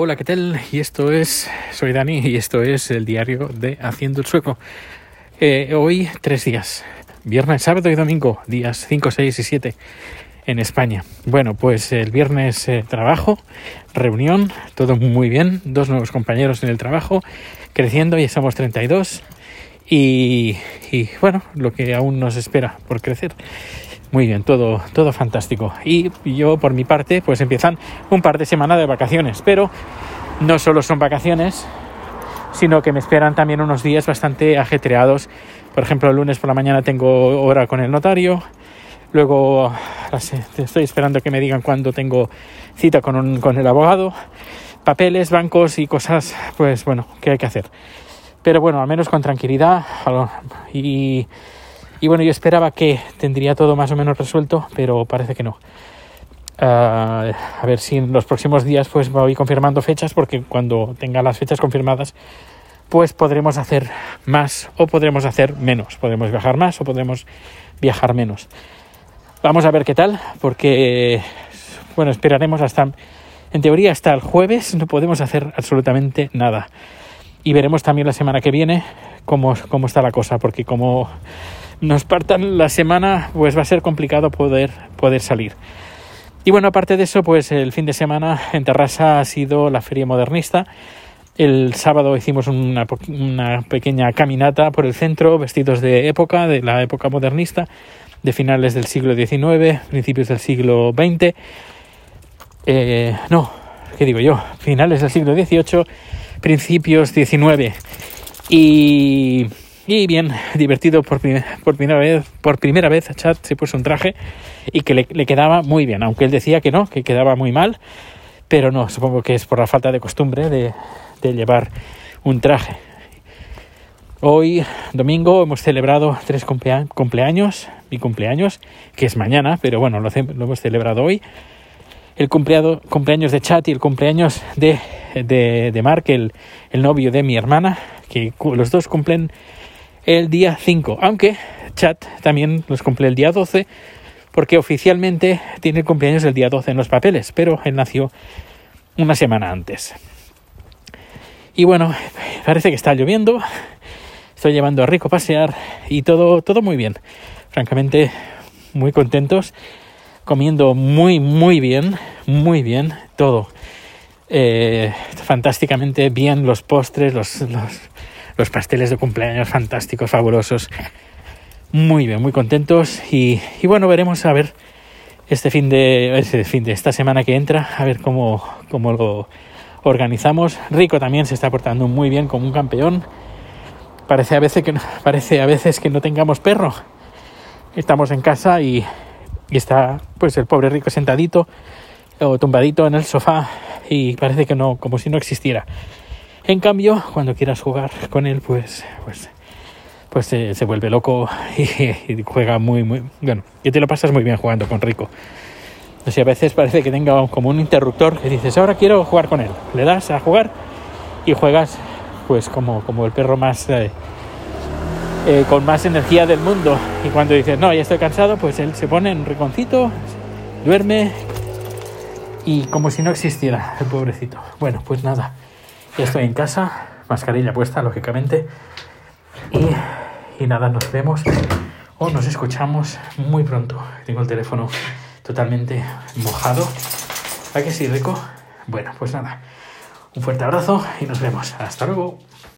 Hola, ¿qué tal? Y esto es, soy Dani y esto es el diario de Haciendo el Sueco. Eh, hoy tres días, viernes, sábado y domingo, días 5, 6 y 7 en España. Bueno, pues el viernes eh, trabajo, reunión, todo muy bien, dos nuevos compañeros en el trabajo, creciendo, ya somos 32 y, y bueno, lo que aún nos espera por crecer. Muy bien, todo, todo fantástico. Y yo, por mi parte, pues empiezan un par de semanas de vacaciones. Pero no solo son vacaciones, sino que me esperan también unos días bastante ajetreados. Por ejemplo, el lunes por la mañana tengo hora con el notario. Luego estoy esperando que me digan cuándo tengo cita con, un, con el abogado. Papeles, bancos y cosas, pues bueno, que hay que hacer. Pero bueno, al menos con tranquilidad y y bueno, yo esperaba que tendría todo más o menos resuelto, pero parece que no. Uh, a ver si en los próximos días pues voy confirmando fechas, porque cuando tenga las fechas confirmadas, pues podremos hacer más o podremos hacer menos. Podremos viajar más o podremos viajar menos. Vamos a ver qué tal, porque bueno, esperaremos hasta, en teoría hasta el jueves no podemos hacer absolutamente nada. Y veremos también la semana que viene cómo, cómo está la cosa, porque como nos partan la semana, pues va a ser complicado poder, poder salir. Y bueno, aparte de eso, pues el fin de semana en Terrassa ha sido la feria modernista. El sábado hicimos una, pequeña caminata por el centro, vestidos de época, de la época modernista, de finales del siglo XIX, principios del siglo XX. Eh, no, ¿qué digo yo? Finales del siglo XVIII, principios XIX. Y y bien divertido por, primera vez. Por primera vez Chad se puso un traje y que le, quedaba muy bien, aunque él decía que no, que quedaba muy mal, pero no, supongo que es por la falta de costumbre de, llevar un traje. Hoy, domingo, hemos celebrado tres cumpleaños, mi cumpleaños, que es mañana, pero bueno, lo, hemos celebrado hoy. El cumpleaños de Chat y el cumpleaños de, de, Mark, el novio de mi hermana, que los dos cumplen el día 5, aunque Chat también los cumple el día 12, porque oficialmente tiene el cumpleaños el día 12 en los papeles, pero él nació una semana antes. Y bueno, parece que está lloviendo, estoy llevando a Rico a pasear y todo, todo muy bien. Francamente, muy contentos, comiendo muy, muy bien, muy bien, todo. Eh, fantásticamente bien los postres, los, los los pasteles de cumpleaños fantásticos, fabulosos. Muy bien, muy contentos y, bueno, veremos a ver este fin de este fin de esta semana que entra, a ver cómo, cómo lo organizamos. Rico también se está portando muy bien como un campeón. Parece a veces que no, parece a veces que no tengamos perro. Estamos en casa y, y está pues el pobre Rico sentadito o tumbadito en el sofá y parece que no, como si no existiera. En cambio, cuando quieras jugar con él, pues, pues, pues se, vuelve loco y, juega muy, muy, bueno, y te lo pasas muy bien jugando con Rico. O a veces parece que tenga como un interruptor que dices, ahora quiero jugar con él. Le das a jugar y juegas, pues, como, como el perro más, eh, eh, con más energía del mundo. Y cuando dices, no, ya estoy cansado, pues él se pone en riconcito, duerme y como si no existiera el pobrecito. Bueno, pues nada. Estoy en casa, mascarilla puesta, lógicamente. Y, nada, nos vemos o nos escuchamos muy pronto. Tengo el teléfono totalmente mojado. ¿A que sí, rico? Bueno, pues nada. Un fuerte abrazo y nos vemos. Hasta luego.